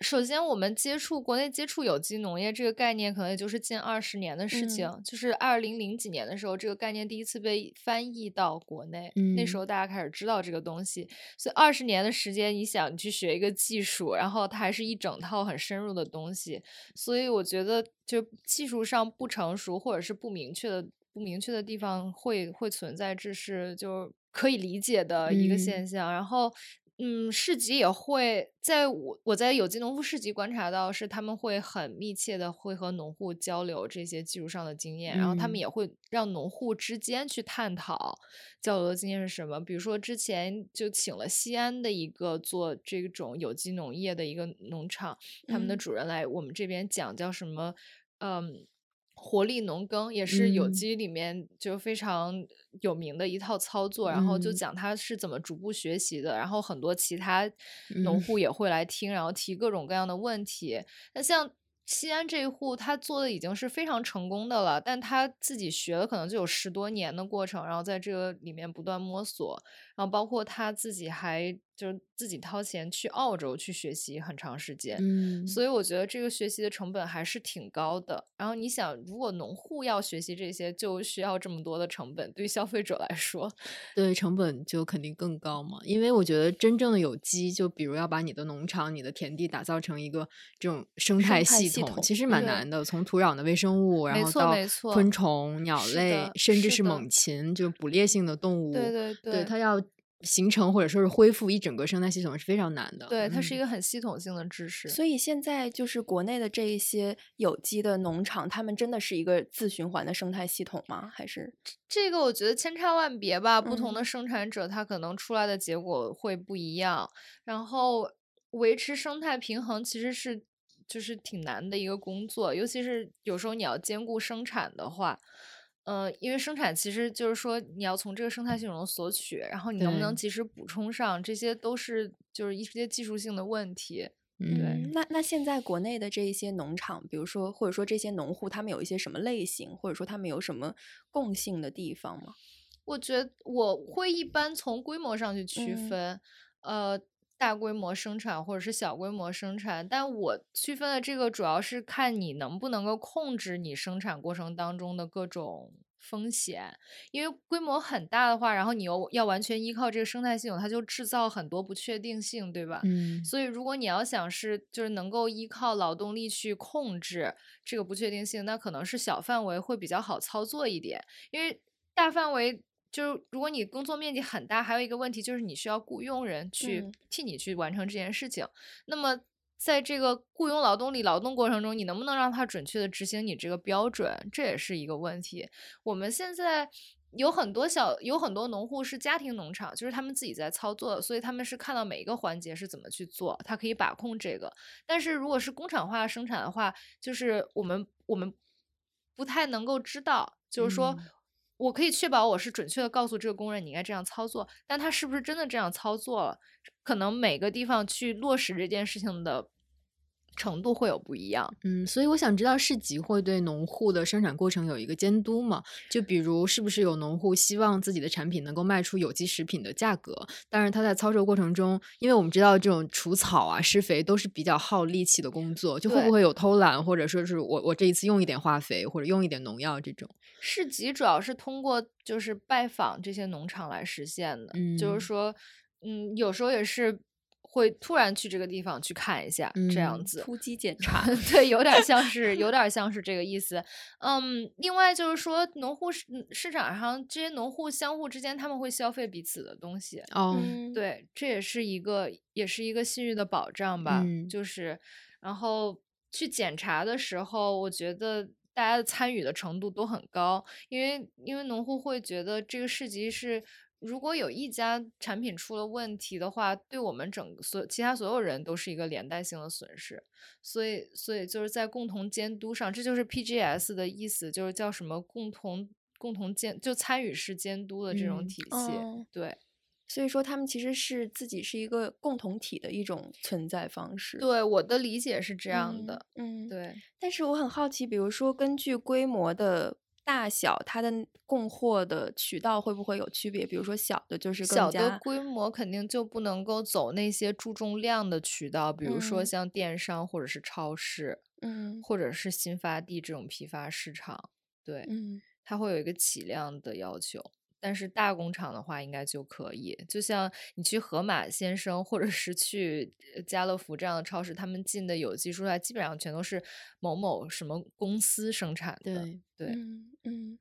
首先，我们接触国内接触有机农业这个概念，可能也就是近二十年的事情。就是二零零几年的时候，这个概念第一次被翻译到国内，那时候大家开始知道这个东西。所以二十年的时间，你想你去学一个技术，然后它还是一整套很深入的东西。所以我觉得，就技术上不成熟或者是不明确的。不明确的地方会会存在，这是就可以理解的一个现象。然后，嗯，市集也会在我我在有机农夫市集观察到，是他们会很密切的会和农户交流这些技术上的经验，然后他们嗯也会让农户之间去探讨交流的经验是什么。比如说之前就请了西安的一个做这种有机农业的一个农场，他们的嗯主人来我们这边讲叫什么，嗯。活力农耕也是有嗯。机里面就非常有名的一套操作，然后就嗯。讲他是怎么逐步学习的，然后很多其他农嗯。户也会来听，然后提各种各样的问题。那像西安这一户，他做的已经是非常成功的了，但他自己学了可能就有十多年的过程，然后在这个里面不断摸索，然后包括他自己还就是自己掏钱去澳洲去学习很长时间。嗯，所以我觉得这个学习的成本还是挺高的。然后你想，如果农户要学习这些，就需要这么多的成本，对于消费者来说，<laughs> 对成本就肯定更高嘛，因为我觉得真正的有机，就比如要把你的农场、你的田地打造成一个这种生态系统，系统其实蛮难的。从土壤的微生物，然后到昆虫、鸟类，甚至是猛禽，就是捕猎性的动物，对对对对它要形成或者说是恢复一整个生态系统是非常难的。对，它是一嗯个很系统性的知识。所以现在就是国内的这一些有机的农场，他们真的是一个自循环的生态系统吗？还是这个我觉得千差万别吧，不同的嗯生产者他可能出来的结果会不一样，然后维持生态平衡其实是就是挺难的一个工作，尤其是有时候你要兼顾生产的话。呃，因为生产其实就是说你要从这个生态系统中索取，然后你能不能及时补充上，这些都是就是一些技术性的问题。嗯对，那那现在国内的这一些农场，比如说或者说这些农户，他们有一些什么类型，或者说他们有什么共性的地方吗？我觉得我会一般从规模上去区嗯分，呃，大规模生产或者是小规模生产，但我区分的这个主要是看你能不能够控制你生产过程当中的各种风险，因为规模很大的话，然后你又要完全依靠这个生态系统，它就制造很多不确定性，对吧？嗯所以，如果你要想是就是能够依靠劳动力去控制这个不确定性，那可能是小范围会比较好操作一点。因为大范围就是如果你工作面积很大，还有一个问题就是你需要雇佣人去嗯替你去完成这件事情。那么在这个雇佣劳动力劳动过程中，你能不能让他准确的执行你这个标准，这也是一个问题。我们现在有很多小有很多农户是家庭农场，就是他们自己在操作，所以他们是看到每一个环节是怎么去做，他可以把控这个。但是如果是工厂化生产的话，就是我们我们不太能够知道，就是说。嗯我可以确保我是准确的告诉这个工人你应该这样操作，但他是不是真的这样操作了？可能每个地方去落实这件事情的程度会有不一样。嗯，所以我想知道市集会对农户的生产过程有一个监督吗？就比如是不是有农户希望自己的产品能够卖出有机食品的价格，但是他在操作过程中，因为我们知道这种除草啊、施肥都是比较耗力气的工作，就会不会有偷懒，或者说是我我这一次用一点化肥或者用一点农药这种？市集主要是通过就是拜访这些农场来实现的，嗯就嗯是说，嗯，有时候也是会突然去这个地方去看一下，这样嗯子。突击检 <laughs> 查，对，有点像是，有点像是这个意思。嗯，另外就是说，农户市嗯市场上这些农户相互之间，他们会消费彼此的东西。哦，嗯，对，这也是一个，也是一个信誉的保障吧。嗯就是，然后去检查的时候，我觉得大家的参与的程度都很高，因为因为农户会觉得这个市集是。如果有一家产品出了问题的话，对我们整个所其他所有人都是一个连带性的损失，所以所以就是在共同监督上，这就是 PGS 的意思，就是叫什么共同共同监就参与式监督的这种嗯体系，哦对。所以说他们其实是自己是一个共同体的一种存在方式。对，我的理解是这样嗯的。嗯，对，但是我很好奇，比如说根据规模的大小，它的供货的渠道会不会有区别？比如说小的就是更小的规模肯定就不能够走那些注重量的渠道，比如说嗯像电商或者是超市，嗯或者是新发地这种批发市场。对，嗯它会有一个起量的要求。但是大工厂的话，应该就可以。就像你去盒马鲜生，或者是去呃家乐福这样的超市，他们进的有机蔬菜基本上全都是某某什么公司生产的。对对，嗯嗯。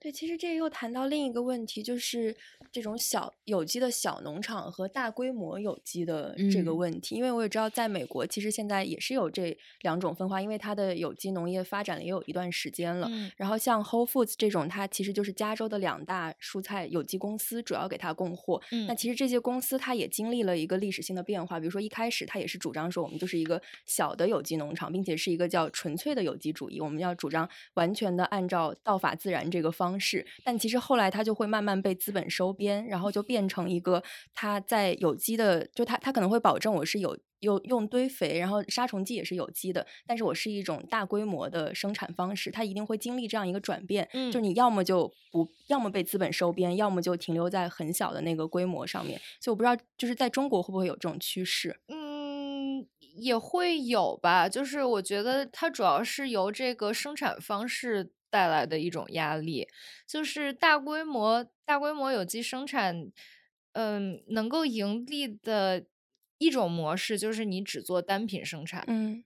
对，其实这又谈到另一个问题，就是这种小有机的小农场和大规模有机的这个嗯问题。因为我也知道，在美国其实现在也是有这两种分化，因为它的有机农业发展了也有一段时间了。嗯然后像 Whole Foods 这种，它其实就是加州的两大蔬菜有机公司主要给它供货。那嗯其实这些公司它也经历了一个历史性的变化，比如说一开始它也是主张说我们就是一个小的有机农场，并且是一个叫纯粹的有机主义，我们要主张完全的按照道法自然这个方式。但其实后来它就会慢慢被资本收编，然后就变成一个它在有机的，就它它可能会保证我是有。有用堆肥，然后杀虫剂也是有机的，但是我是一种大规模的生产方式，它一定会经历这样一个转变。嗯就你要么就不，要么被资本收编，要么就停留在很小的那个规模上面。所以我不知道，就是在中国会不会有这种趋势？嗯，也会有吧。就是我觉得它主要是由这个生产方式带来的一种压力，就是大规模大规模有机生产，嗯，能够盈利的一种模式就是你只做单品生产。嗯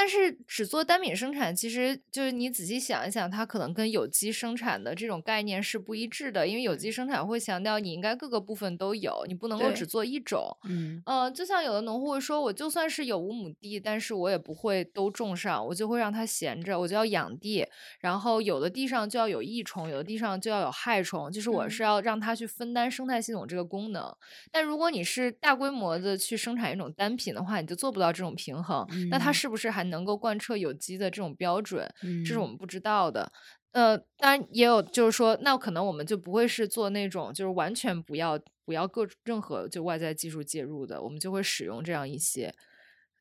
但是只做单品生产，其实就是你仔细想一想，它可能跟有机生产的这种概念是不一致的。因为有机生产会强调你应该各个部分都有，你不能够只做一种。嗯呃，就像有的农户会说，我就算是有五亩地，但是我也不会都种上，我就会让它闲着，我就要养地。然后有的地上就要有益虫，有的地上就要有害虫，就是我是要让它去分担生态系统这个功能。但如果你是大规模的去生产一种单品的话，你就做不到这种平衡。那它嗯是不是还能够贯彻有机的这种标准？这是我嗯们不知道的。呃，当然也有，就是说，那可能我们就不会是做那种就是完全不要不要各任何就外在技术介入的，我们就会使用这样一些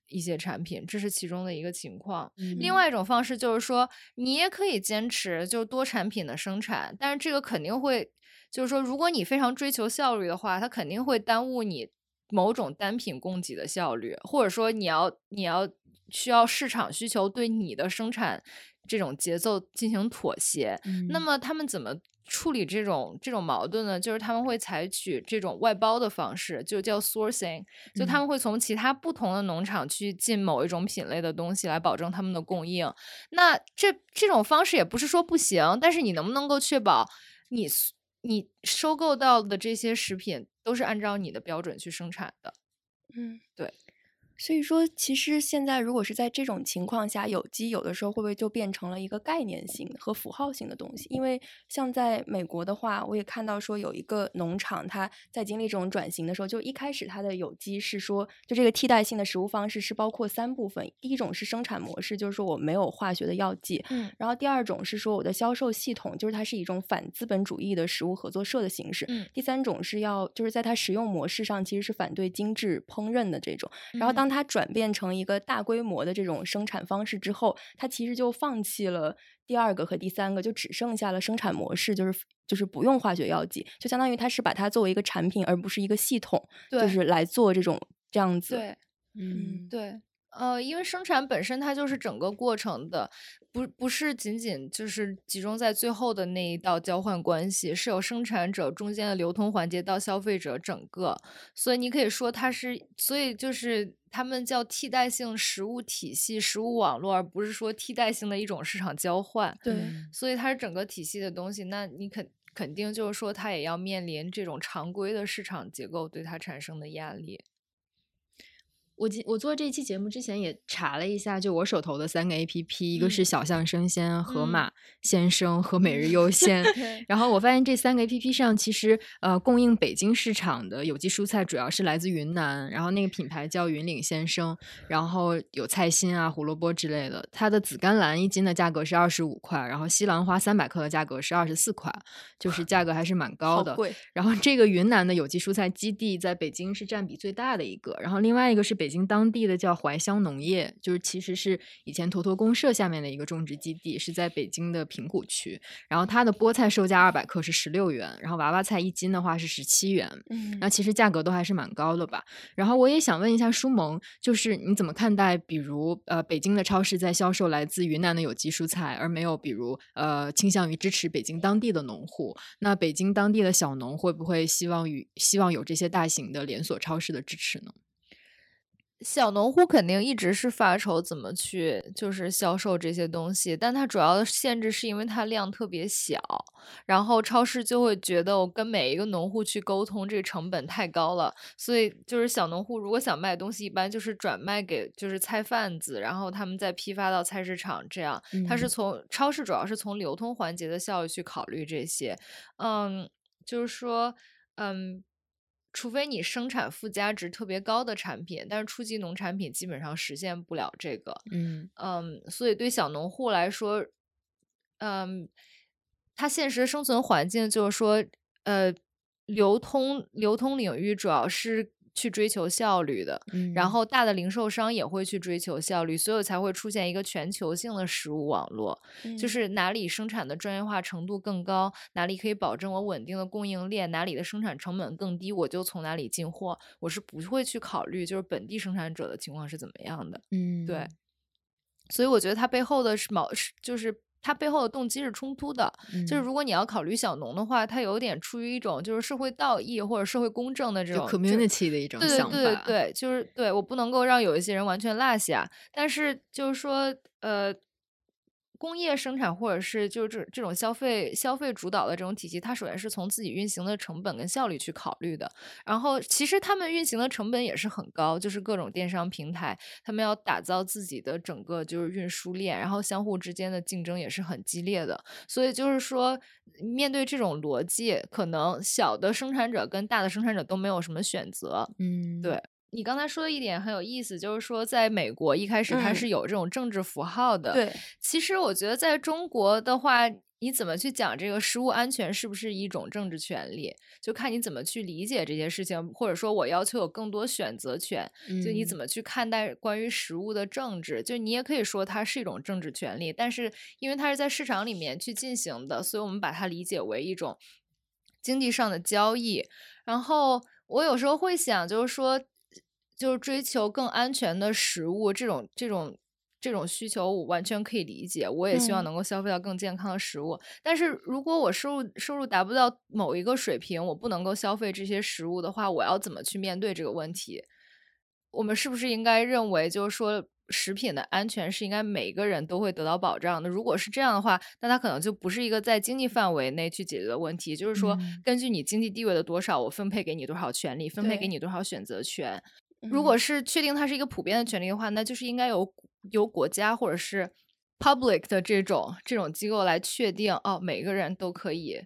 一些产品，这是其中的一个情况。另嗯外一种方式就是说，你也可以坚持就多产品的生产，但是这个肯定会，就是说，如果你非常追求效率的话，它肯定会耽误你某种单品供给的效率，或者说你要你要需要市场需求对你的生产这种节奏进行妥协。那嗯么他们怎么处理这种这种矛盾呢？就是他们会采取这种外包的方式，就叫 sourcing，就他嗯们会从其他不同的农场去进某一种品类的东西来保证他们的供应。那这这种方式也不是说不行，但是你能不能够确保你你收购到的这些食品都是按照你的标准去生产的？嗯，对。所以说，其实现在如果是在这种情况下，有机有的时候会不会就变成了一个概念性和符号性的东西？因为像在美国的话，我也看到说有一个农场，它在经历这种转型的时候，就一开始它的有机是说，就这个替代性的食物方式是包括三部分，第一种是生产模式，就是说我没有化学的药剂，嗯然后第二种是说我的销售系统，就是它是一种反资本主义的食物合作社的形式。嗯第三种是要就是在它食用模式上其实是反对精致烹饪的这种。然后嗯当它转变成一个大规模的这种生产方式之后，它其实就放弃了第二个和第三个，就只剩下了生产模式，就是就是不用化学药剂，就相当于它是把它作为一个产品，而不是一个系统，就是来做这种这样子。对。嗯对，呃，因为生产本身它就是整个过程的，不不是仅仅就是集中在最后的那一道交换关系，是有生产者中间的流通环节到消费者整个，所以你可以说它是，所以就是他们叫替代性食物体系、食物网络，而不是说替代性的一种市场交换。对嗯所以它是整个体系的东西，那你肯肯定就是说，它也要面临这种常规的市场结构对它产生的压力。我今我做这期节目之前也查了一下，就我手头的三个 A P P，一个嗯是小象生鲜、盒嗯马鲜生和每日 <laughs> 优鲜。对然后我发现这三个 A P P 上，其实呃供应北京市场的有机蔬菜主要是来自云南，然后那个品牌叫云岭先生，然后有菜心啊、胡萝卜之类的。它的紫甘蓝一斤的价格是二十五块，然后西兰花三百克的价格是二十四块，就是价格还是蛮高的。然后这个云南的有机蔬菜基地在北京是占比最大的一个，然后另外一个是北京当地的叫怀乡农业，就是其实是以前坨坨公社下面的一个种植基地，是在北京的平谷区。然后它的菠菜售价二百克是十六元，然后娃娃菜一斤的话是十七元。嗯那其实价格都还是蛮高的吧。然后我也想问一下舒萌，就是你怎么看待，比如呃北京的超市在销售来自云南的有机蔬菜，而没有比如呃倾向于支持北京当地的农户？那北京当地的小农会不会希望与希望有这些大型的连锁超市的支持呢？小农户肯定一直是发愁怎么去就是销售这些东西，但它主要的限制是因为它量特别小，然后超市就会觉得我跟每一个农户去沟通，这个成本太高了，所以就是小农户如果想卖东西，一般就是转卖给就是菜贩子，然后他们再批发到菜市场，这样。它是从超市主要是从流通环节的效益去考虑这些，嗯，就是说，嗯。除非你生产附加值特别高的产品，但是初级农产品基本上实现不了这个。嗯嗯，所以对小农户来说，嗯，他现实生存环境就是说，呃，流通流通领域主要是。去追求效率的，然后大的零售商也会去追求效率，所以才会出现一个全球性的食物网络，就是哪里生产的专业化程度更高，哪里可以保证我稳定的供应链，哪里的生产成本更低，我就从哪里进货，我是不会去考虑就是本地生产者的情况是怎么样的。嗯，对，所以我觉得它背后的是毛是就是。它背后的动机是冲突的，就是如果你要考虑小农的话，它有点出于一种就是社会道义或者社会公正的这种 community 的一种想法。对对对对，就是对我不能够让有一些人完全落下，但是就是说呃。工业生产或者是就是这这种消费消费主导的这种体系，它首先是从自己运行的成本跟效率去考虑的。然后其实他们运行的成本也是很高，就是各种电商平台，他们要打造自己的整个就是运输链，然后相互之间的竞争也是很激烈的。所以就是说，面对这种逻辑，可能小的生产者跟大的生产者都没有什么选择。嗯，对。你刚才说的一点很有意思，就是说在美国一开始它是有这种政治符号的。对，其实我觉得在中国的话，你怎么去讲这个食物安全是不是一种政治权利，就看你怎么去理解这些事情，或者说我要求有更多选择权，就你怎么去看待关于食物的政治，就你也可以说它是一种政治权利，但是因为它是在市场里面去进行的，所以我们把它理解为一种经济上的交易。然后我有时候会想，就是说。就是追求更安全的食物，这种这种这种需求，我完全可以理解。我也希望能够消费到更健康的食物。但是如果我收入收入达不到某一个水平，我不能够消费这些食物的话，我要怎么去面对这个问题？我们是不是应该认为，就是说，食品的安全是应该每个人都会得到保障的？如果是这样的话，那它可能就不是一个在经济范围内去解决的问题。就是说，根据你经济地位的多少，我分配给你多少权利，分配给你多少选择权。如果是确定它是一个普遍的权利的话，那就是应该由由国家或者是 public 的这种这种机构来确定哦，每个人都可以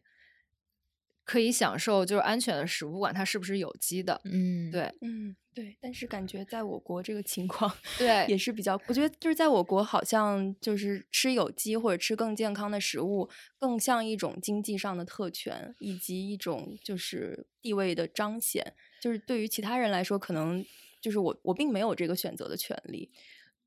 可以享受就是安全的食物，不管它是不是有机的。嗯，对，嗯对。但是感觉在我国这个情况，对也是比较，我觉得就是在我国好像就是吃有机或者吃更健康的食物，更像一种经济上的特权，以及一种就是地位的彰显。就是对于其他人来说，可能就是我我并没有这个选择的权利。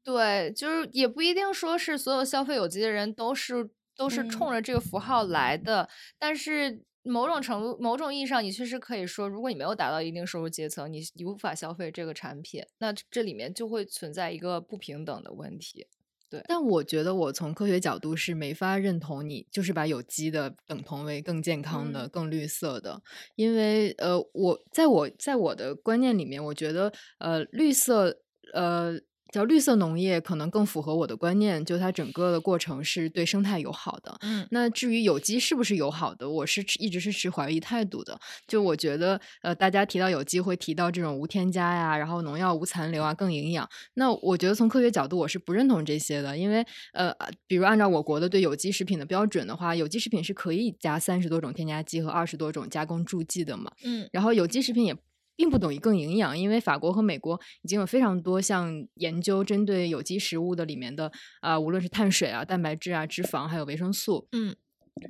对，就是也不一定说是所有消费有机的人都是都是冲着这个符号来的。但是某种程度、某种意义上，你确实可以说，如果你没有达到一定收入阶层，你你无法消费这个产品，那这里面就会存在一个不平等的问题。对，但我觉得我从科学角度是没法认同你，就是把有机的等同为更健康的、更绿色的，因为呃，我在我在我的观念里面，我觉得呃，绿色呃。叫绿色农业可能更符合我的观念，就它整个的过程是对生态友好的。嗯，那至于有机是不是友好的，我是一直是持怀疑态度的。就我觉得，呃，大家提到有机会提到这种无添加呀，然后农药无残留啊，更营养。那我觉得从科学角度，我是不认同这些的，因为呃，比如按照我国的对有机食品的标准的话，有机食品是可以加三十多种添加剂和二十多种加工助剂的嘛。嗯，然后有机食品也。并不等于更营养，因为法国和美国已经有非常多像研究针对有机食物的里面的啊，无论是碳水啊、蛋白质啊、脂肪还有维生素，嗯，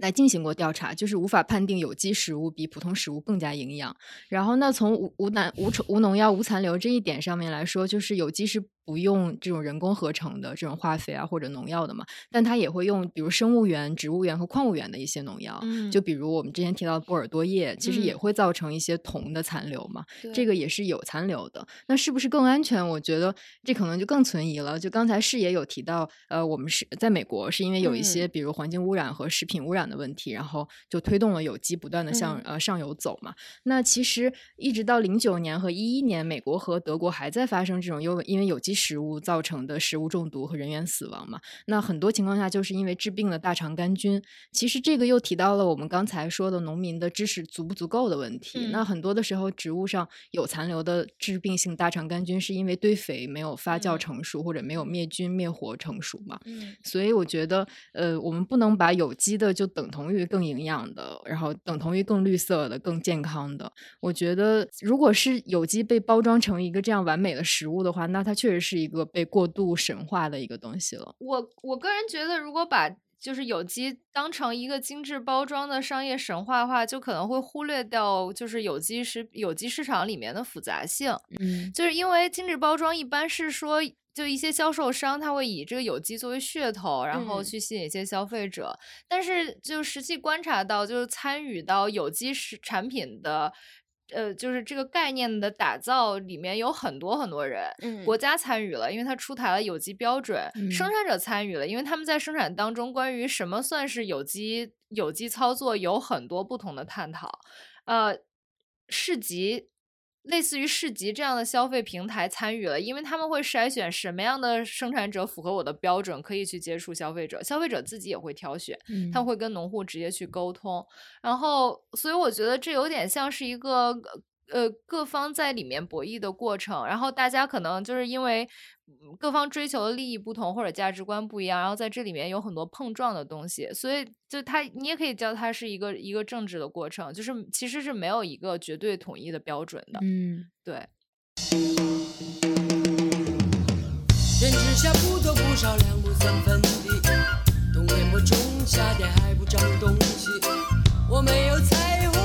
来进行过调查，就是无法判定有机食物比普通食物更加营养。然后，那从无无难无无农药无残留这一点上面来说，就是有机是不用这种人工合成的这种化肥啊或者农药的嘛，但它也会用比如生物源、植物源和矿物源的一些农药，嗯就比如我们之前提到的波尔多液，其实也嗯会造成一些铜的残留嘛，这个也是有残留的。那是不是更安全？我觉得这可能就更存疑了。就刚才是也有提到，呃，我们是在美国是因为有一些嗯比如环境污染和食品污染的问题，然后就推动了有机不断的向、嗯呃上游走嘛。那其实一直到零九年和一一年，美国和德国还在发生这种因为因为有机食物造成的食物中毒和人员死亡嘛。那很多情况下就是因为致病的大肠杆菌。其实这个又提到了我们刚才说的农民的知识足不足够的问题。那嗯很多的时候，植物上有残留的致病性大肠杆菌，是因为堆肥没有发酵嗯成熟，或者没有灭菌灭活成熟嘛。嗯所以我觉得，呃，我们不能把有机的就等同于更营养的，然后等同于更绿色的、更健康的。我觉得，如果是有机被包装成一个这样完美的食物的话，那它确实是一个被过度神化的一个东西了。我我个人觉得，如果把就是有机当成一个精致包装的商业神话的话，就可能会忽略掉就是有机食有机市场里面的复杂性。嗯就是因为精致包装一般是说，就一些销售商他会以这个有机作为噱头，然后嗯去吸引一些消费者。但是就实际观察到，就是参与到有机食产品的。呃，就是这个概念的打造里面有很多很多人，嗯国家参与了，因为它出台了有机标准；生嗯产者参与了，因为他们在生产当中关于什么算是有机有机操作有很多不同的探讨。呃，市集类似于市集这样的消费平台参与了，因为他们会筛选什么样的生产者符合我的标准，可以去接触消费者，消费者自己也会挑选。嗯他们会跟农户直接去沟通，然后，所以我觉得这有点像是一个呃各方在里面博弈的过程，然后大家可能就是因为嗯各方追求的利益不同或者价值观不一样，然后在这里面有很多碰撞的东西，所以就它你也可以叫它是一个一个政治的过程，就是其实是没有一个绝对统一的标准的，嗯对。天之下不多不少，两亩三分地，冬眠播种，夏天还不长东西。我没有彩虹，也没有豆和梨，只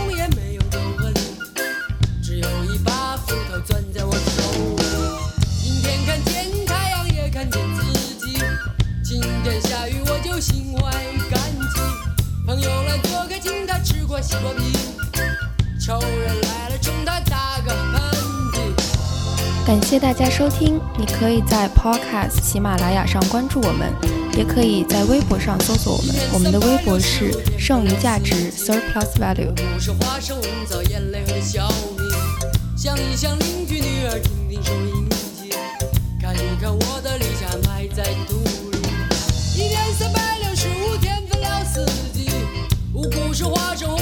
有一把斧头攥在我手里。阴天看见太阳，也看见自己。晴天下雨，我就心怀感激。朋友来做客，请他吃块西瓜皮。仇人来了，冲他打个喷嚏。感谢大家收听，你可以在 Podcast 喜马拉雅上关注我们，也可以在微博上搜索我们，我们的微博是剩余价值 Surplus Value。不是花生，造眼泪和小。想一想邻居女儿，听听收音机，看一看我的理想埋在土里。一年三百六十五天，分了四季，五谷是花生。